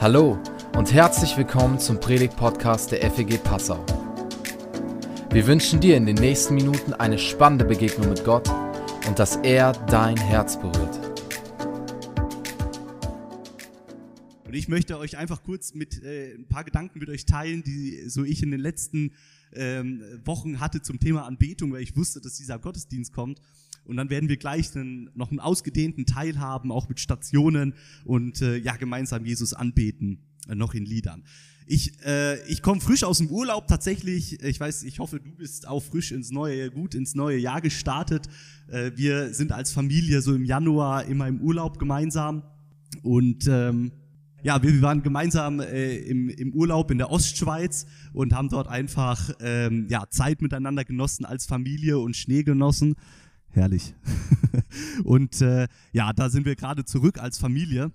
Hallo und herzlich willkommen zum Predigt-Podcast der FEG Passau. Wir wünschen dir in den nächsten Minuten eine spannende Begegnung mit Gott und dass er dein Herz berührt. Und ich möchte euch einfach kurz mit äh, ein paar Gedanken mit euch teilen, die so ich in den letzten ähm, Wochen hatte zum Thema Anbetung, weil ich wusste, dass dieser Gottesdienst kommt. Und dann werden wir gleich einen, noch einen ausgedehnten Teil haben, auch mit Stationen und äh, ja gemeinsam Jesus anbeten, äh, noch in Liedern. Ich, äh, ich komme frisch aus dem Urlaub tatsächlich. Ich weiß, ich hoffe, du bist auch frisch ins neue, gut ins neue Jahr gestartet. Äh, wir sind als Familie so im Januar immer im Urlaub gemeinsam und ähm, ja, wir waren gemeinsam äh, im, im Urlaub in der Ostschweiz und haben dort einfach ähm, ja, Zeit miteinander genossen als Familie und Schnee genossen. Herrlich. und äh, ja, da sind wir gerade zurück als Familie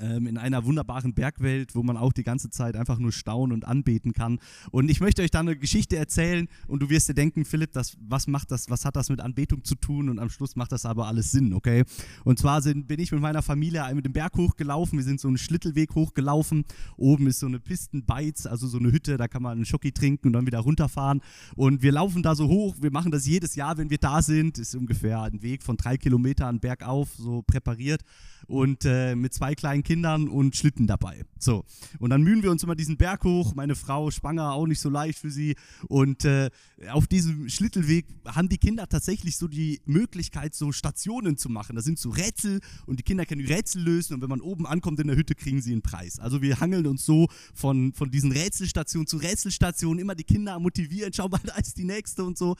in einer wunderbaren Bergwelt, wo man auch die ganze Zeit einfach nur staunen und anbeten kann. Und ich möchte euch da eine Geschichte erzählen und du wirst dir denken, Philipp, das, was macht das, was hat das mit Anbetung zu tun? Und am Schluss macht das aber alles Sinn, okay? Und zwar sind, bin ich mit meiner Familie mit dem Berg hochgelaufen. Wir sind so einen Schlittelweg hochgelaufen. Oben ist so eine Pistenbeiz, also so eine Hütte, da kann man einen Schoki trinken und dann wieder runterfahren. Und wir laufen da so hoch. Wir machen das jedes Jahr, wenn wir da sind. Ist ungefähr ein Weg von drei Kilometern bergauf, so präpariert und äh, mit zwei kleinen Kindern und Schlitten dabei. So. Und dann mühen wir uns immer diesen Berg hoch. Meine Frau schwanger, auch nicht so leicht für sie. Und äh, auf diesem Schlittelweg haben die Kinder tatsächlich so die Möglichkeit, so Stationen zu machen. Da sind so Rätsel und die Kinder können die Rätsel lösen und wenn man oben ankommt in der Hütte, kriegen sie einen Preis. Also wir hangeln uns so von, von diesen Rätselstation zu Rätselstation, immer die Kinder motivieren, schau mal, da ist die nächste und so.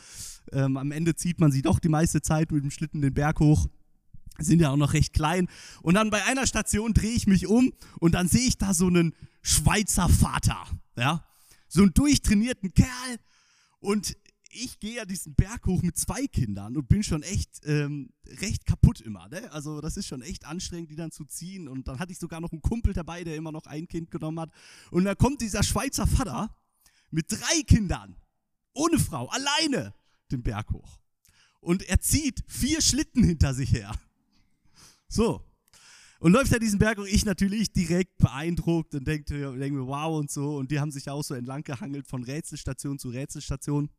Ähm, am Ende zieht man sie doch die meiste Zeit mit dem Schlitten den Berg hoch sind ja auch noch recht klein. Und dann bei einer Station drehe ich mich um und dann sehe ich da so einen Schweizer Vater, ja, so einen durchtrainierten Kerl. Und ich gehe ja diesen Berg hoch mit zwei Kindern und bin schon echt ähm, recht kaputt immer. Ne? Also das ist schon echt anstrengend, die dann zu ziehen. Und dann hatte ich sogar noch einen Kumpel dabei, der immer noch ein Kind genommen hat. Und da kommt dieser Schweizer Vater mit drei Kindern, ohne Frau, alleine den Berg hoch. Und er zieht vier Schlitten hinter sich her. So. Und läuft er diesen Berg und ich natürlich direkt beeindruckt und denke, denke mir, wow und so. Und die haben sich auch so entlang gehangelt von Rätselstation zu Rätselstation.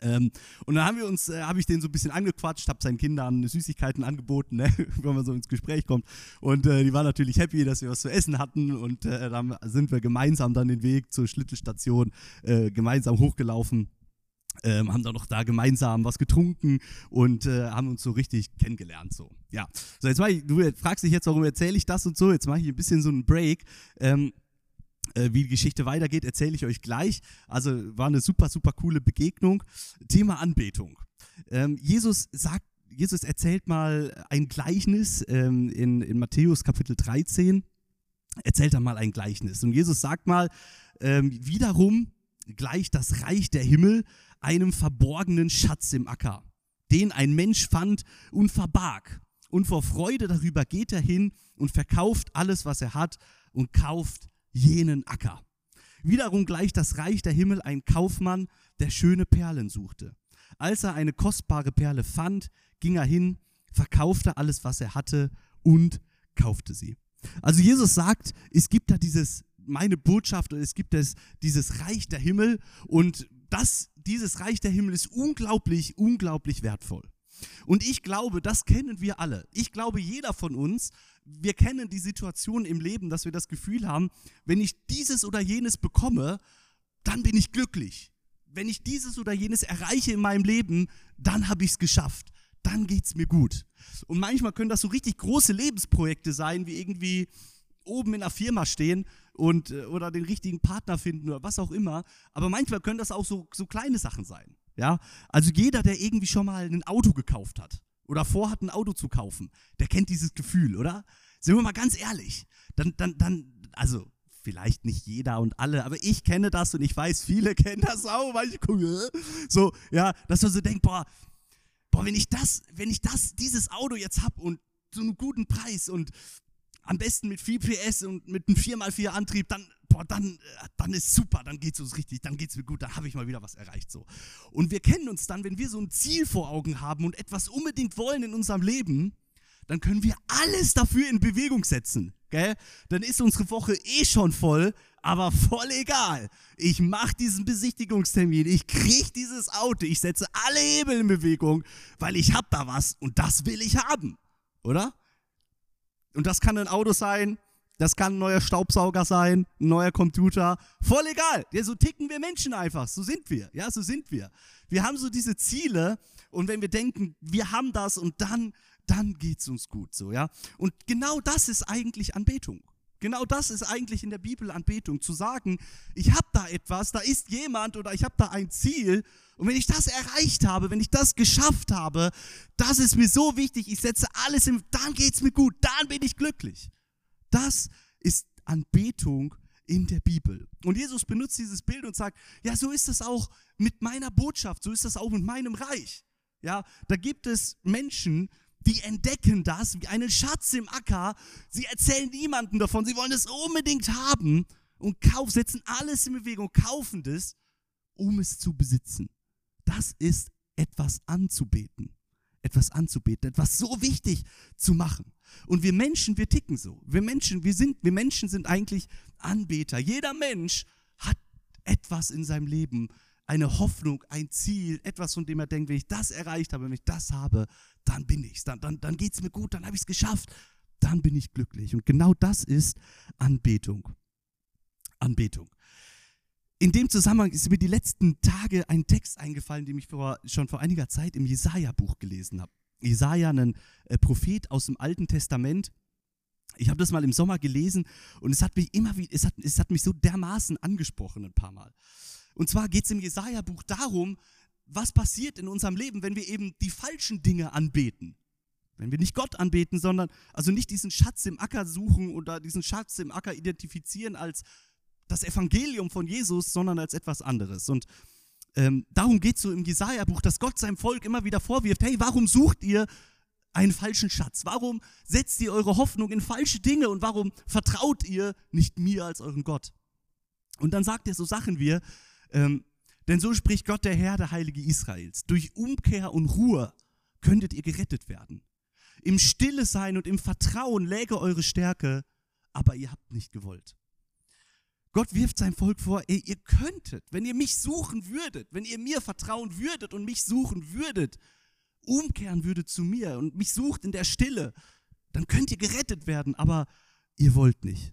Ähm, und dann haben wir uns, äh, habe ich den so ein bisschen angequatscht, habe seinen Kindern Süßigkeiten angeboten, ne, wenn man so ins Gespräch kommt. Und äh, die waren natürlich happy, dass wir was zu essen hatten. Und äh, dann sind wir gemeinsam dann den Weg zur Schlittelstation äh, gemeinsam hochgelaufen ähm, haben dann noch da gemeinsam was getrunken und äh, haben uns so richtig kennengelernt. So, ja. So, jetzt ich, du fragst dich jetzt, warum erzähle ich das und so. Jetzt mache ich ein bisschen so einen Break. Ähm, äh, wie die Geschichte weitergeht, erzähle ich euch gleich. Also war eine super, super coole Begegnung. Thema Anbetung. Ähm, Jesus sagt, Jesus erzählt mal ein Gleichnis ähm, in, in Matthäus Kapitel 13. Erzählt er mal ein Gleichnis. Und Jesus sagt mal, ähm, wiederum gleicht das Reich der Himmel einem verborgenen Schatz im Acker, den ein Mensch fand und verbarg. Und vor Freude darüber geht er hin und verkauft alles, was er hat und kauft jenen Acker. Wiederum gleicht das Reich der Himmel ein Kaufmann, der schöne Perlen suchte. Als er eine kostbare Perle fand, ging er hin, verkaufte alles, was er hatte und kaufte sie. Also Jesus sagt, es gibt da dieses, meine Botschaft, es gibt es, dieses Reich der Himmel und das, dieses Reich der Himmel ist unglaublich, unglaublich wertvoll. Und ich glaube, das kennen wir alle. Ich glaube, jeder von uns, wir kennen die Situation im Leben, dass wir das Gefühl haben, wenn ich dieses oder jenes bekomme, dann bin ich glücklich. Wenn ich dieses oder jenes erreiche in meinem Leben, dann habe ich es geschafft. Dann geht es mir gut. Und manchmal können das so richtig große Lebensprojekte sein, wie irgendwie oben in einer Firma stehen und, äh, oder den richtigen Partner finden oder was auch immer. Aber manchmal können das auch so, so kleine Sachen sein. Ja? Also jeder, der irgendwie schon mal ein Auto gekauft hat oder vorhat, ein Auto zu kaufen, der kennt dieses Gefühl, oder? Sind wir mal ganz ehrlich. Dann, dann, dann, also vielleicht nicht jeder und alle, aber ich kenne das und ich weiß, viele kennen das auch, weil ich gucke, so, ja, dass man so denkt, boah, boah, wenn ich das, wenn ich das, dieses Auto jetzt habe und so einen guten Preis und am besten mit 4 PS und mit einem 4x4 Antrieb, dann, boah, dann, äh, dann ist super, dann geht es uns richtig, dann geht es mir gut, dann habe ich mal wieder was erreicht so. Und wir kennen uns dann, wenn wir so ein Ziel vor Augen haben und etwas unbedingt wollen in unserem Leben, dann können wir alles dafür in Bewegung setzen. gell, dann ist unsere Woche eh schon voll, aber voll egal. Ich mache diesen Besichtigungstermin, ich kriege dieses Auto, ich setze alle Hebel in Bewegung, weil ich hab da was und das will ich haben, oder? Und das kann ein Auto sein, das kann ein neuer Staubsauger sein, ein neuer Computer, voll egal. Ja, so ticken wir Menschen einfach, so sind wir, ja, so sind wir. Wir haben so diese Ziele und wenn wir denken, wir haben das und dann, dann geht's uns gut, so, ja. Und genau das ist eigentlich Anbetung. Genau das ist eigentlich in der Bibel Anbetung, zu sagen, ich habe da etwas, da ist jemand oder ich habe da ein Ziel und wenn ich das erreicht habe, wenn ich das geschafft habe, das ist mir so wichtig, ich setze alles im, dann geht's mir gut, dann bin ich glücklich. Das ist Anbetung in der Bibel. Und Jesus benutzt dieses Bild und sagt, ja, so ist das auch mit meiner Botschaft, so ist das auch mit meinem Reich. Ja, da gibt es Menschen, die entdecken das wie einen Schatz im Acker. Sie erzählen niemandem davon, sie wollen es unbedingt haben und kauf, setzen alles in Bewegung, kaufen das, um es zu besitzen. Das ist etwas anzubeten. Etwas anzubeten, etwas so wichtig zu machen. Und wir Menschen, wir ticken so. Wir Menschen, wir sind, wir Menschen sind eigentlich Anbeter. Jeder Mensch hat etwas in seinem Leben, eine Hoffnung, ein Ziel, etwas, von dem er denkt, wenn ich das erreicht habe, wenn ich das habe, dann bin ich's, dann, dann, dann geht's mir gut, dann habe ich es geschafft, dann bin ich glücklich. Und genau das ist Anbetung. Anbetung. In dem Zusammenhang ist mir die letzten Tage ein Text eingefallen, den ich vor, schon vor einiger Zeit im Jesaja-Buch gelesen habe. Jesaja, ein äh, Prophet aus dem Alten Testament. Ich habe das mal im Sommer gelesen und es hat mich immer wie, es hat, es hat mich so dermaßen angesprochen ein paar Mal. Und zwar geht es im Jesaja-Buch darum, was passiert in unserem Leben, wenn wir eben die falschen Dinge anbeten. Wenn wir nicht Gott anbeten, sondern also nicht diesen Schatz im Acker suchen oder diesen Schatz im Acker identifizieren als das Evangelium von Jesus, sondern als etwas anderes. Und ähm, darum geht es so im Jesaja-Buch, dass Gott seinem Volk immer wieder vorwirft: Hey, warum sucht ihr einen falschen Schatz? Warum setzt ihr eure Hoffnung in falsche Dinge und warum vertraut ihr nicht mir als euren Gott? Und dann sagt er so Sachen wie: ähm, Denn so spricht Gott, der Herr, der Heilige Israels: Durch Umkehr und Ruhe könntet ihr gerettet werden. Im Stille sein und im Vertrauen läge eure Stärke, aber ihr habt nicht gewollt. Gott wirft sein Volk vor, ey, ihr könntet, wenn ihr mich suchen würdet, wenn ihr mir vertrauen würdet und mich suchen würdet, umkehren würdet zu mir und mich sucht in der Stille, dann könnt ihr gerettet werden, aber ihr wollt nicht.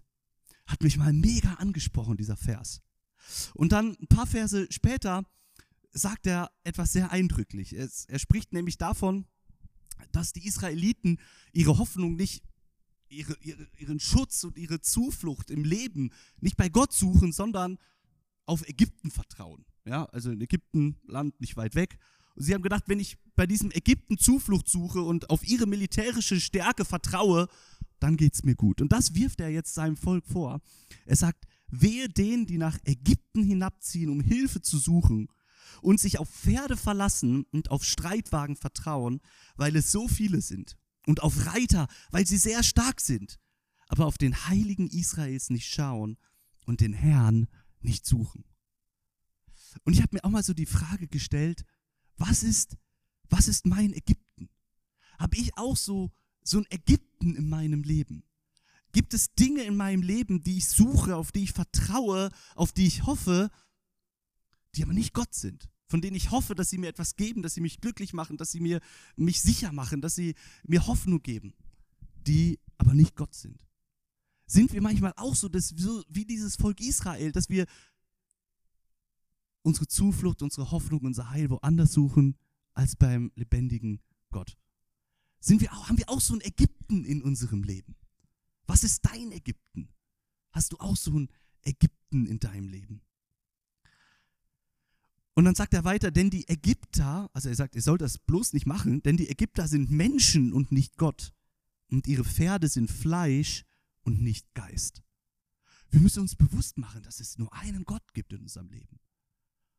Hat mich mal mega angesprochen, dieser Vers. Und dann ein paar Verse später sagt er etwas sehr eindrücklich. Er, er spricht nämlich davon, dass die Israeliten ihre Hoffnung nicht ihre, ihre, ihren Schutz und ihre Zuflucht im Leben nicht bei Gott suchen, sondern auf Ägypten vertrauen. Ja, also in Ägypten, Land nicht weit weg. Und sie haben gedacht, wenn ich bei diesem Ägypten Zuflucht suche und auf ihre militärische Stärke vertraue, dann geht es mir gut. Und das wirft er jetzt seinem Volk vor. Er sagt, wehe denen, die nach Ägypten hinabziehen, um Hilfe zu suchen und sich auf Pferde verlassen und auf Streitwagen vertrauen, weil es so viele sind und auf Reiter, weil sie sehr stark sind, aber auf den Heiligen Israels nicht schauen und den Herrn nicht suchen. Und ich habe mir auch mal so die Frage gestellt, was ist, was ist mein Ägypten? Habe ich auch so, so ein Ägypten in meinem Leben? Gibt es Dinge in meinem Leben, die ich suche, auf die ich vertraue, auf die ich hoffe, die aber nicht Gott sind? von denen ich hoffe, dass sie mir etwas geben, dass sie mich glücklich machen, dass sie mir mich sicher machen, dass sie mir Hoffnung geben, die aber nicht Gott sind. Sind wir manchmal auch so, dass wir, wie dieses Volk Israel, dass wir unsere Zuflucht, unsere Hoffnung, unser Heil woanders suchen als beim lebendigen Gott? Sind wir haben wir auch so ein Ägypten in unserem Leben? Was ist dein Ägypten? Hast du auch so ein Ägypten in deinem Leben? Und dann sagt er weiter, denn die Ägypter, also er sagt, ihr sollt das bloß nicht machen, denn die Ägypter sind Menschen und nicht Gott. Und ihre Pferde sind Fleisch und nicht Geist. Wir müssen uns bewusst machen, dass es nur einen Gott gibt in unserem Leben.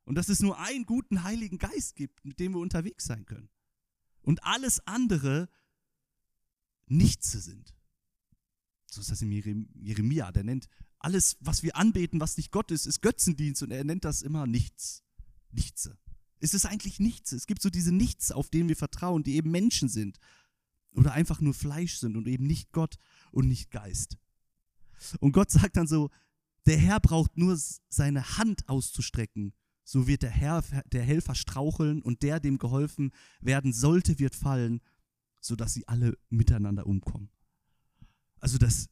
Und dass es nur einen guten Heiligen Geist gibt, mit dem wir unterwegs sein können. Und alles andere nichts sind. So ist das in Jeremia. Der nennt alles, was wir anbeten, was nicht Gott ist, ist Götzendienst und er nennt das immer nichts. Nichts. Es ist eigentlich nichts. Es gibt so diese Nichts, auf denen wir vertrauen, die eben Menschen sind oder einfach nur Fleisch sind und eben nicht Gott und nicht Geist. Und Gott sagt dann so, der Herr braucht nur seine Hand auszustrecken, so wird der Herr, der Helfer straucheln und der, dem geholfen werden sollte, wird fallen, sodass sie alle miteinander umkommen. Also das,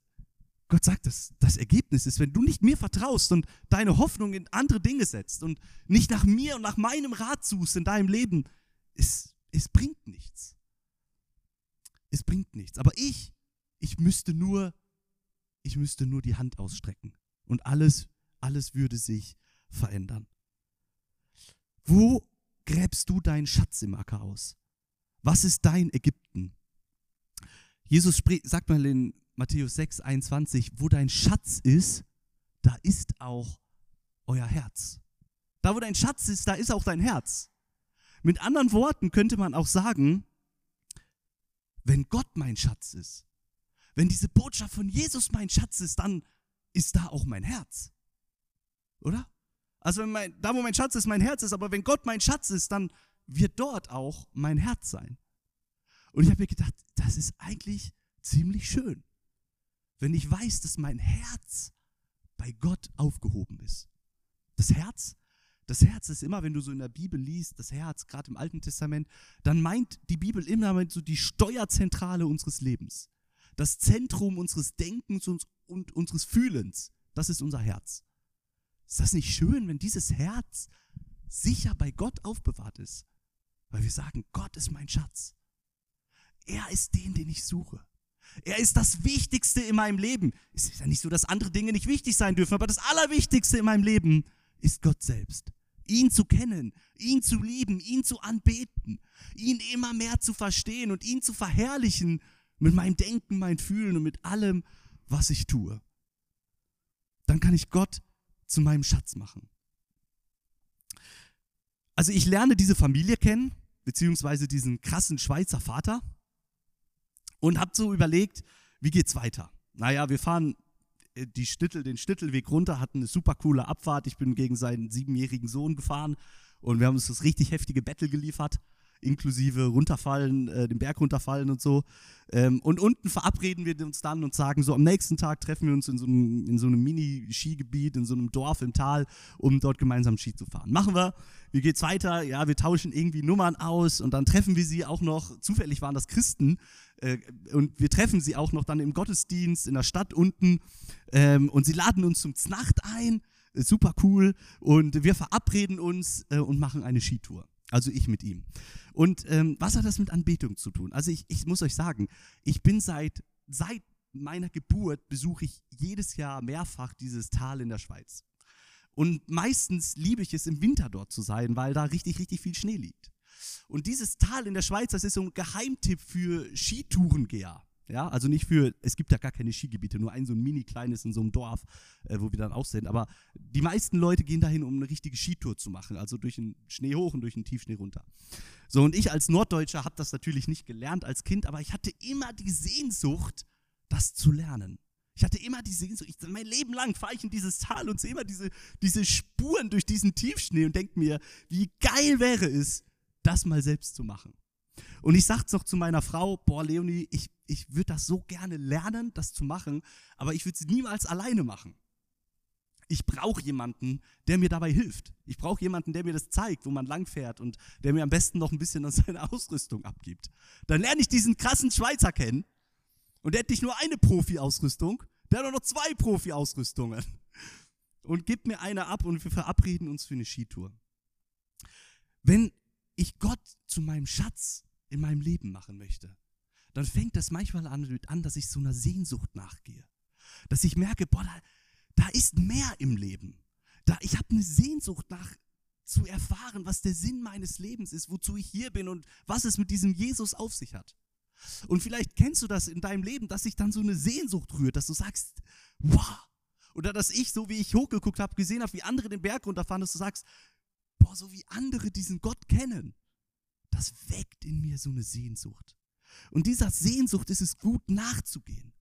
Gott sagt, das, das Ergebnis ist, wenn du nicht mir vertraust und deine Hoffnung in andere Dinge setzt und nicht nach mir und nach meinem Rat suchst in deinem Leben, es, es bringt nichts. Es bringt nichts. Aber ich, ich müsste nur, ich müsste nur die Hand ausstrecken und alles, alles würde sich verändern. Wo gräbst du deinen Schatz im Acker aus? Was ist dein Ägypten? Jesus sagt mal in Matthäus 6, 21, wo dein Schatz ist, da ist auch euer Herz. Da, wo dein Schatz ist, da ist auch dein Herz. Mit anderen Worten könnte man auch sagen, wenn Gott mein Schatz ist, wenn diese Botschaft von Jesus mein Schatz ist, dann ist da auch mein Herz. Oder? Also mein, da, wo mein Schatz ist, mein Herz ist, aber wenn Gott mein Schatz ist, dann wird dort auch mein Herz sein. Und ich habe mir gedacht, das ist eigentlich ziemlich schön, wenn ich weiß, dass mein Herz bei Gott aufgehoben ist. Das Herz, das Herz ist immer, wenn du so in der Bibel liest, das Herz, gerade im Alten Testament, dann meint die Bibel immer so die Steuerzentrale unseres Lebens. Das Zentrum unseres Denkens und unseres Fühlens, das ist unser Herz. Ist das nicht schön, wenn dieses Herz sicher bei Gott aufbewahrt ist? Weil wir sagen, Gott ist mein Schatz. Er ist den, den ich suche. Er ist das Wichtigste in meinem Leben. Es ist ja nicht so, dass andere Dinge nicht wichtig sein dürfen, aber das Allerwichtigste in meinem Leben ist Gott selbst. Ihn zu kennen, ihn zu lieben, ihn zu anbeten, ihn immer mehr zu verstehen und ihn zu verherrlichen mit meinem Denken, meinem Fühlen und mit allem, was ich tue. Dann kann ich Gott zu meinem Schatz machen. Also ich lerne diese Familie kennen, beziehungsweise diesen krassen Schweizer Vater und habe so überlegt, wie geht's weiter? Naja, wir fahren äh, die Stittel, den Stittelweg runter, hatten eine super coole Abfahrt. Ich bin gegen seinen siebenjährigen Sohn gefahren und wir haben uns das richtig heftige Battle geliefert inklusive runterfallen, äh, den Berg runterfallen und so. Ähm, und unten verabreden wir uns dann und sagen so, am nächsten Tag treffen wir uns in so einem, in so einem Mini-Skigebiet, in so einem Dorf im Tal, um dort gemeinsam Ski zu fahren. Machen wir. Wie geht's weiter? Ja, wir tauschen irgendwie Nummern aus und dann treffen wir sie auch noch, zufällig waren das Christen, äh, und wir treffen sie auch noch dann im Gottesdienst in der Stadt unten ähm, und sie laden uns zum Znacht ein, äh, super cool, und wir verabreden uns äh, und machen eine Skitour. Also ich mit ihm. Und ähm, was hat das mit Anbetung zu tun? Also ich, ich muss euch sagen, ich bin seit, seit meiner Geburt besuche ich jedes Jahr mehrfach dieses Tal in der Schweiz. Und meistens liebe ich es im Winter dort zu sein, weil da richtig, richtig viel Schnee liegt. Und dieses Tal in der Schweiz, das ist so ein Geheimtipp für Skitourengeher. Ja, also nicht für, es gibt ja gar keine Skigebiete, nur ein so ein mini kleines in so einem Dorf, äh, wo wir dann auch sind. Aber die meisten Leute gehen dahin, um eine richtige Skitour zu machen, also durch den Schnee hoch und durch den Tiefschnee runter. So, und ich als Norddeutscher habe das natürlich nicht gelernt als Kind, aber ich hatte immer die Sehnsucht, das zu lernen. Ich hatte immer die Sehnsucht, ich, mein Leben lang fahre ich in dieses Tal und sehe immer diese, diese Spuren durch diesen Tiefschnee und denke mir, wie geil wäre es, das mal selbst zu machen. Und ich sag's noch zu meiner Frau, boah, Leonie, ich, ich würde das so gerne lernen, das zu machen, aber ich würde es niemals alleine machen. Ich brauche jemanden, der mir dabei hilft. Ich brauche jemanden, der mir das zeigt, wo man langfährt und der mir am besten noch ein bisschen an seine Ausrüstung abgibt. Dann lerne ich diesen krassen Schweizer kennen und der hat nicht nur eine Profi-Ausrüstung, der hat noch zwei Profi-Ausrüstungen. Und gibt mir eine ab und wir verabreden uns für eine Skitour. Wenn ich Gott zu meinem Schatz in meinem Leben machen möchte, dann fängt das manchmal an, dass ich so einer Sehnsucht nachgehe. Dass ich merke, boah, da, da ist mehr im Leben. Da, ich habe eine Sehnsucht nach zu erfahren, was der Sinn meines Lebens ist, wozu ich hier bin und was es mit diesem Jesus auf sich hat. Und vielleicht kennst du das in deinem Leben, dass sich dann so eine Sehnsucht rührt, dass du sagst, wow. Oder dass ich, so wie ich hochgeguckt habe, gesehen habe, wie andere den Berg runterfahren, dass du sagst, boah, so wie andere diesen Gott kennen das weckt in mir so eine Sehnsucht. Und dieser Sehnsucht ist es gut nachzugehen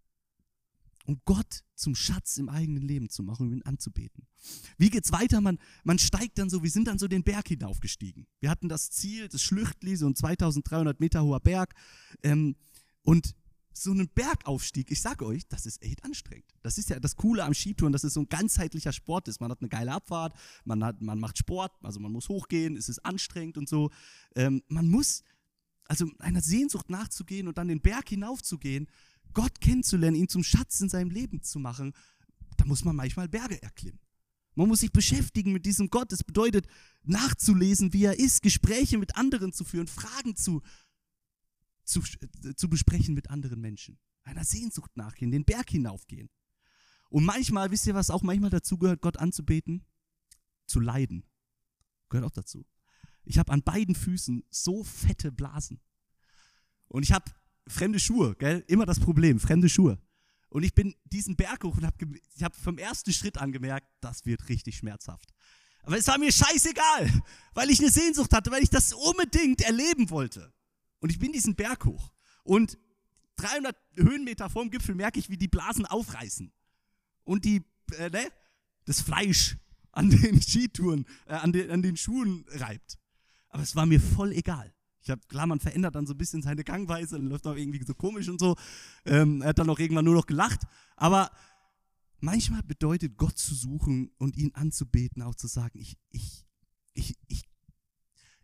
und Gott zum Schatz im eigenen Leben zu machen und ihn anzubeten. Wie geht's weiter? Man, man steigt dann so, wir sind dann so den Berg hinaufgestiegen. Wir hatten das Ziel, das Schlüchtli, so ein 2300 Meter hoher Berg. Ähm, und so einen Bergaufstieg, ich sage euch, das ist echt anstrengend. Das ist ja das Coole am Skitouren, dass es so ein ganzheitlicher Sport ist. Man hat eine geile Abfahrt, man, hat, man macht Sport, also man muss hochgehen, es ist anstrengend und so. Ähm, man muss, also einer Sehnsucht nachzugehen und dann den Berg hinaufzugehen, Gott kennenzulernen, ihn zum Schatz in seinem Leben zu machen, da muss man manchmal Berge erklimmen. Man muss sich beschäftigen mit diesem Gott. Das bedeutet, nachzulesen, wie er ist, Gespräche mit anderen zu führen, Fragen zu, zu, zu besprechen mit anderen Menschen. Einer Sehnsucht nachgehen, den Berg hinaufgehen. Und manchmal, wisst ihr, was auch manchmal dazu gehört, Gott anzubeten? Zu leiden. Gehört auch dazu. Ich habe an beiden Füßen so fette Blasen. Und ich habe fremde Schuhe, gell? Immer das Problem, fremde Schuhe. Und ich bin diesen Berg hoch und habe hab vom ersten Schritt angemerkt, das wird richtig schmerzhaft. Aber es war mir scheißegal, weil ich eine Sehnsucht hatte, weil ich das unbedingt erleben wollte. Und ich bin diesen Berg hoch. Und 300 Höhenmeter vorm Gipfel merke ich, wie die Blasen aufreißen. Und die, äh, ne, das Fleisch an den Skitouren, äh, an, den, an den Schuhen reibt. Aber es war mir voll egal. Ich habe, klar, man verändert dann so ein bisschen seine Gangweise, dann läuft auch irgendwie so komisch und so. Ähm, er hat dann auch irgendwann nur noch gelacht. Aber manchmal bedeutet Gott zu suchen und ihn anzubeten, auch zu sagen, ich, ich, ich, ich,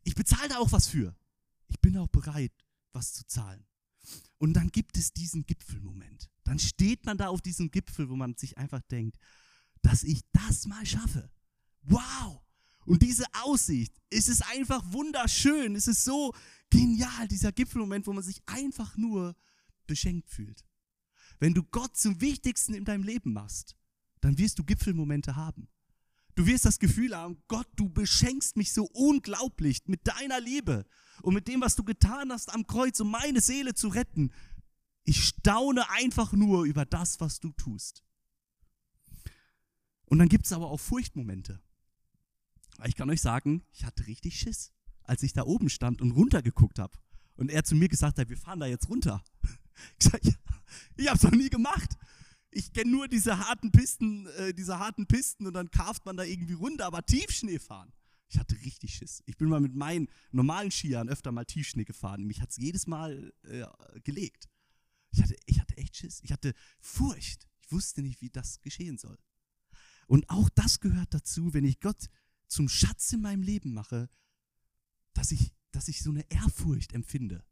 ich bezahle da auch was für. Ich bin auch bereit, was zu zahlen. Und dann gibt es diesen Gipfelmoment. Dann steht man da auf diesem Gipfel, wo man sich einfach denkt, dass ich das mal schaffe. Wow! Und diese Aussicht, es ist einfach wunderschön, es ist so genial, dieser Gipfelmoment, wo man sich einfach nur beschenkt fühlt. Wenn du Gott zum Wichtigsten in deinem Leben machst, dann wirst du Gipfelmomente haben. Du wirst das Gefühl haben, Gott, du beschenkst mich so unglaublich mit deiner Liebe und mit dem, was du getan hast am Kreuz, um meine Seele zu retten. Ich staune einfach nur über das, was du tust. Und dann gibt es aber auch Furchtmomente. Ich kann euch sagen, ich hatte richtig Schiss, als ich da oben stand und runtergeguckt habe. Und er zu mir gesagt hat, wir fahren da jetzt runter. Ich sage, ja, ich habe es noch nie gemacht. Ich kenne nur diese harten Pisten, äh, diese harten Pisten und dann karft man da irgendwie runter, aber Tiefschnee fahren. Ich hatte richtig Schiss. Ich bin mal mit meinen normalen Skiern öfter mal Tiefschnee gefahren. Mich hat es jedes Mal äh, gelegt. Ich hatte, ich hatte echt Schiss. Ich hatte Furcht. Ich wusste nicht, wie das geschehen soll. Und auch das gehört dazu, wenn ich Gott zum Schatz in meinem Leben mache, dass ich, dass ich so eine Ehrfurcht empfinde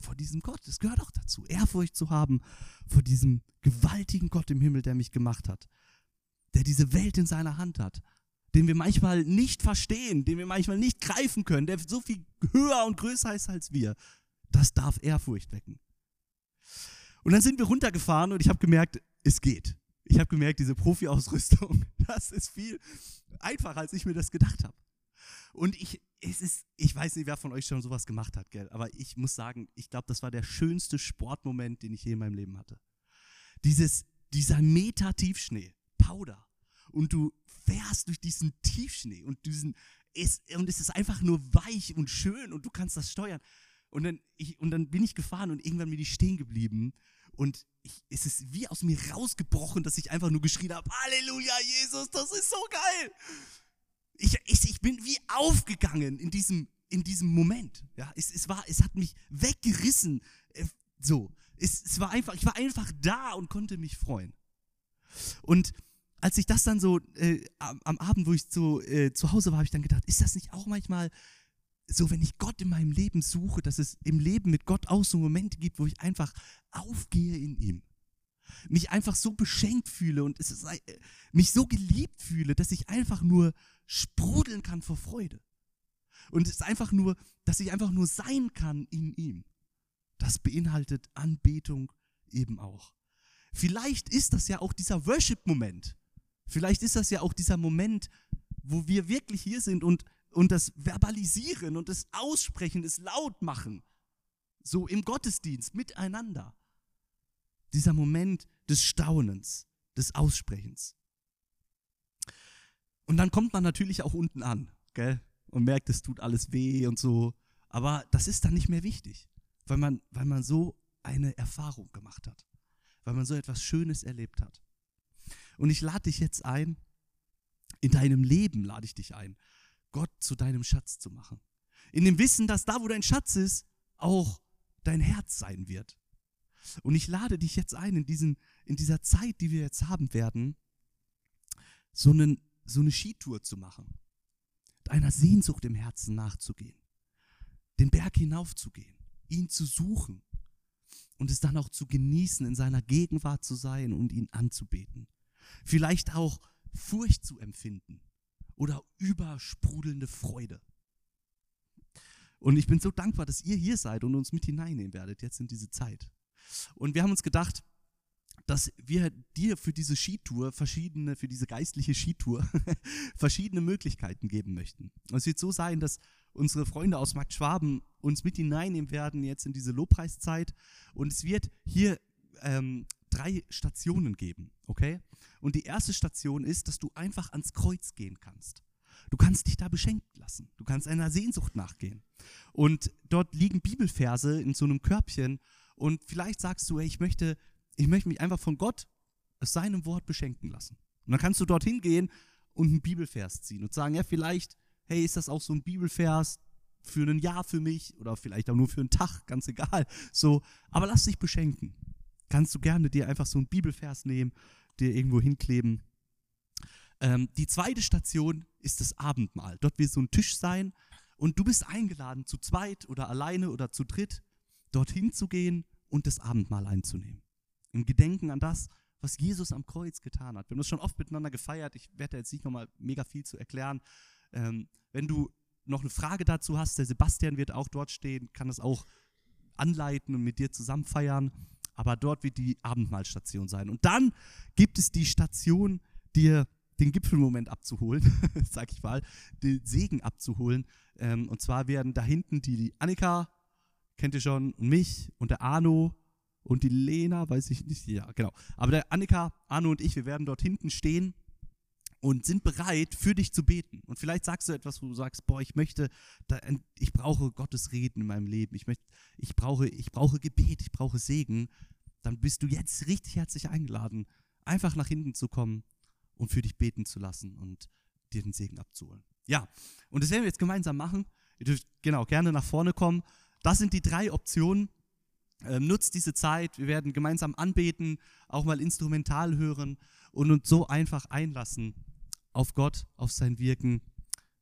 vor diesem Gott. Das gehört auch dazu, Ehrfurcht zu haben vor diesem gewaltigen Gott im Himmel, der mich gemacht hat, der diese Welt in seiner Hand hat, den wir manchmal nicht verstehen, den wir manchmal nicht greifen können, der so viel höher und größer ist als wir. Das darf Ehrfurcht wecken. Und dann sind wir runtergefahren und ich habe gemerkt, es geht. Ich habe gemerkt, diese Profi-Ausrüstung, das ist viel einfacher, als ich mir das gedacht habe. Und ich, es ist, ich weiß nicht, wer von euch schon sowas gemacht hat, gell? aber ich muss sagen, ich glaube, das war der schönste Sportmoment, den ich je in meinem Leben hatte. Dieses, dieser Meter Tiefschnee, Powder. Und du fährst durch diesen Tiefschnee und diesen, es, und es ist einfach nur weich und schön und du kannst das steuern. Und dann, ich, und dann bin ich gefahren und irgendwann bin ich stehen geblieben und ich, es ist wie aus mir rausgebrochen, dass ich einfach nur geschrien habe, Halleluja, Jesus, das ist so geil. Ich, ich, ich bin wie aufgegangen in diesem, in diesem Moment. Ja, es, es, war, es hat mich weggerissen. Äh, so, es, es war einfach, ich war einfach da und konnte mich freuen. Und als ich das dann so äh, am, Abend, wo ich so äh, zu Hause war, habe ich dann gedacht, ist das nicht auch manchmal so, wenn ich Gott in meinem Leben suche, dass es im Leben mit Gott auch so Momente gibt, wo ich einfach aufgehe in ihm. Mich einfach so beschenkt fühle und ist, äh, mich so geliebt fühle, dass ich einfach nur sprudeln kann vor Freude. Und es ist einfach nur, dass ich einfach nur sein kann in ihm. Das beinhaltet Anbetung eben auch. Vielleicht ist das ja auch dieser Worship-Moment. Vielleicht ist das ja auch dieser Moment, wo wir wirklich hier sind und und das Verbalisieren und das Aussprechen, das Lautmachen, so im Gottesdienst miteinander. Dieser Moment des Staunens, des Aussprechens. Und dann kommt man natürlich auch unten an, gell? Und merkt, es tut alles weh und so. Aber das ist dann nicht mehr wichtig, weil man, weil man so eine Erfahrung gemacht hat, weil man so etwas Schönes erlebt hat. Und ich lade dich jetzt ein, in deinem Leben lade ich dich ein, Gott zu deinem Schatz zu machen. In dem Wissen, dass da, wo dein Schatz ist, auch dein Herz sein wird. Und ich lade dich jetzt ein, in, diesen, in dieser Zeit, die wir jetzt haben werden, so, einen, so eine Skitour zu machen. Einer Sehnsucht im Herzen nachzugehen. Den Berg hinaufzugehen. Ihn zu suchen. Und es dann auch zu genießen, in seiner Gegenwart zu sein und ihn anzubeten. Vielleicht auch Furcht zu empfinden oder übersprudelnde Freude. Und ich bin so dankbar, dass ihr hier seid und uns mit hineinnehmen werdet jetzt in diese Zeit. Und wir haben uns gedacht, dass wir dir für diese Skitour verschiedene, für diese geistliche Skitour verschiedene Möglichkeiten geben möchten. Und es wird so sein, dass unsere Freunde aus Markt Schwaben uns mit hineinnehmen werden jetzt in diese Lobpreiszeit. Und es wird hier ähm, drei Stationen geben, okay? Und die erste Station ist, dass du einfach ans Kreuz gehen kannst. Du kannst dich da beschenken lassen. Du kannst einer Sehnsucht nachgehen. Und dort liegen Bibelverse in so einem Körbchen. Und vielleicht sagst du, ey, ich möchte, ich möchte mich einfach von Gott aus seinem Wort beschenken lassen. Und dann kannst du dorthin gehen und einen Bibelvers ziehen und sagen, ja, vielleicht, hey, ist das auch so ein Bibelvers für ein Jahr für mich oder vielleicht auch nur für einen Tag, ganz egal. So, aber lass dich beschenken kannst du gerne dir einfach so einen Bibelvers nehmen, dir irgendwo hinkleben. Ähm, die zweite Station ist das Abendmahl. Dort wird so ein Tisch sein und du bist eingeladen, zu zweit oder alleine oder zu dritt dorthin zu gehen und das Abendmahl einzunehmen. Im Gedenken an das, was Jesus am Kreuz getan hat. Wir haben das schon oft miteinander gefeiert. Ich werde da jetzt nicht nochmal mega viel zu erklären. Ähm, wenn du noch eine Frage dazu hast, der Sebastian wird auch dort stehen, kann das auch anleiten und mit dir zusammen feiern aber dort wird die Abendmahlstation sein. Und dann gibt es die Station, dir den Gipfelmoment abzuholen, sag ich mal, den Segen abzuholen. Ähm, und zwar werden da hinten die, die Annika, kennt ihr schon, und mich und der Arno und die Lena, weiß ich nicht, ja, genau. Aber der Annika, Arno und ich, wir werden dort hinten stehen und sind bereit, für dich zu beten. Und vielleicht sagst du etwas, wo du sagst, boah, ich möchte, ich brauche Gottes Reden in meinem Leben. Ich, möchte, ich, brauche, ich brauche Gebet, ich brauche Segen. Dann bist du jetzt richtig herzlich eingeladen, einfach nach hinten zu kommen und für dich beten zu lassen und dir den Segen abzuholen. Ja, und das werden wir jetzt gemeinsam machen. Ihr dürft genau gerne nach vorne kommen. Das sind die drei Optionen. Ähm, nutzt diese Zeit. Wir werden gemeinsam anbeten, auch mal instrumental hören und uns so einfach einlassen auf Gott, auf sein Wirken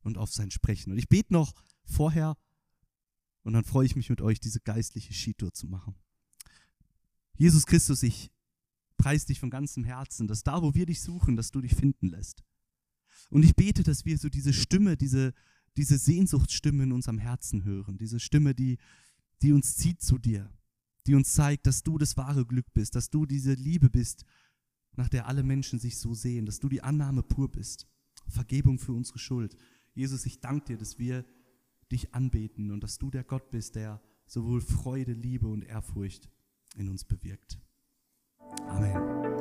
und auf sein Sprechen. Und ich bete noch vorher und dann freue ich mich mit euch, diese geistliche Skitour zu machen. Jesus Christus, ich preise dich von ganzem Herzen, dass da, wo wir dich suchen, dass du dich finden lässt. Und ich bete, dass wir so diese Stimme, diese, diese Sehnsuchtsstimme in unserem Herzen hören, diese Stimme, die, die uns zieht zu dir, die uns zeigt, dass du das wahre Glück bist, dass du diese Liebe bist, nach der alle Menschen sich so sehen, dass du die Annahme pur bist. Vergebung für unsere Schuld. Jesus, ich danke dir, dass wir dich anbeten und dass du der Gott bist, der sowohl Freude, Liebe und Ehrfurcht in uns bewirkt. Amen.